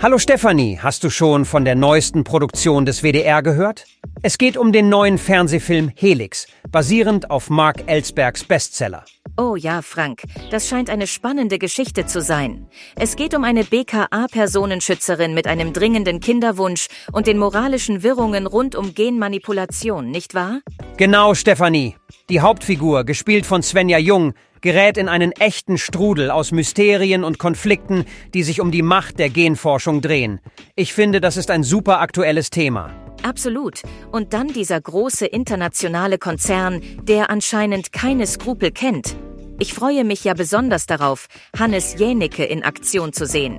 Hallo Stefanie, hast du schon von der neuesten Produktion des WDR gehört? Es geht um den neuen Fernsehfilm Helix, basierend auf Mark Ellsbergs Bestseller. Oh ja, Frank, das scheint eine spannende Geschichte zu sein. Es geht um eine BKA-Personenschützerin mit einem dringenden Kinderwunsch und den moralischen Wirrungen rund um Genmanipulation, nicht wahr? Genau, Stefanie. Die Hauptfigur, gespielt von Svenja Jung, gerät in einen echten Strudel aus Mysterien und Konflikten, die sich um die Macht der Genforschung drehen. Ich finde, das ist ein super aktuelles Thema. Absolut. Und dann dieser große internationale Konzern, der anscheinend keine Skrupel kennt. Ich freue mich ja besonders darauf, Hannes Jänicke in Aktion zu sehen.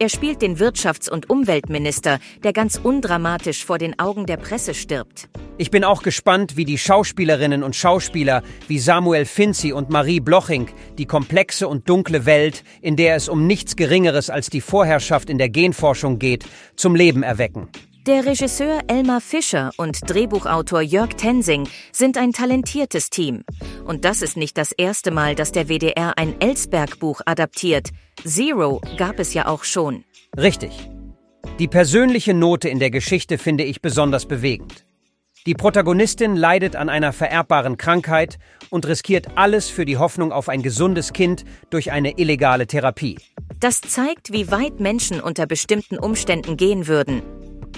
Er spielt den Wirtschafts- und Umweltminister, der ganz undramatisch vor den Augen der Presse stirbt. Ich bin auch gespannt, wie die Schauspielerinnen und Schauspieler wie Samuel Finzi und Marie Bloching die komplexe und dunkle Welt, in der es um nichts Geringeres als die Vorherrschaft in der Genforschung geht, zum Leben erwecken. Der Regisseur Elmar Fischer und Drehbuchautor Jörg Tensing sind ein talentiertes Team. Und das ist nicht das erste Mal, dass der WDR ein Ellsberg-Buch adaptiert. Zero gab es ja auch schon. Richtig. Die persönliche Note in der Geschichte finde ich besonders bewegend. Die Protagonistin leidet an einer vererbbaren Krankheit und riskiert alles für die Hoffnung auf ein gesundes Kind durch eine illegale Therapie. Das zeigt, wie weit Menschen unter bestimmten Umständen gehen würden.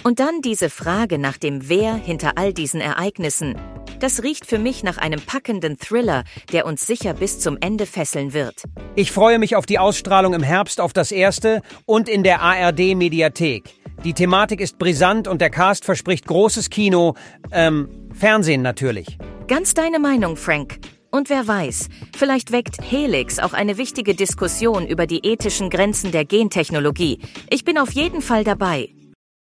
Und dann diese Frage nach dem Wer hinter all diesen Ereignissen. Das riecht für mich nach einem packenden Thriller, der uns sicher bis zum Ende fesseln wird. Ich freue mich auf die Ausstrahlung im Herbst auf das erste und in der ARD Mediathek. Die Thematik ist brisant und der Cast verspricht großes Kino, ähm, Fernsehen natürlich. Ganz deine Meinung, Frank. Und wer weiß, vielleicht weckt Helix auch eine wichtige Diskussion über die ethischen Grenzen der Gentechnologie. Ich bin auf jeden Fall dabei.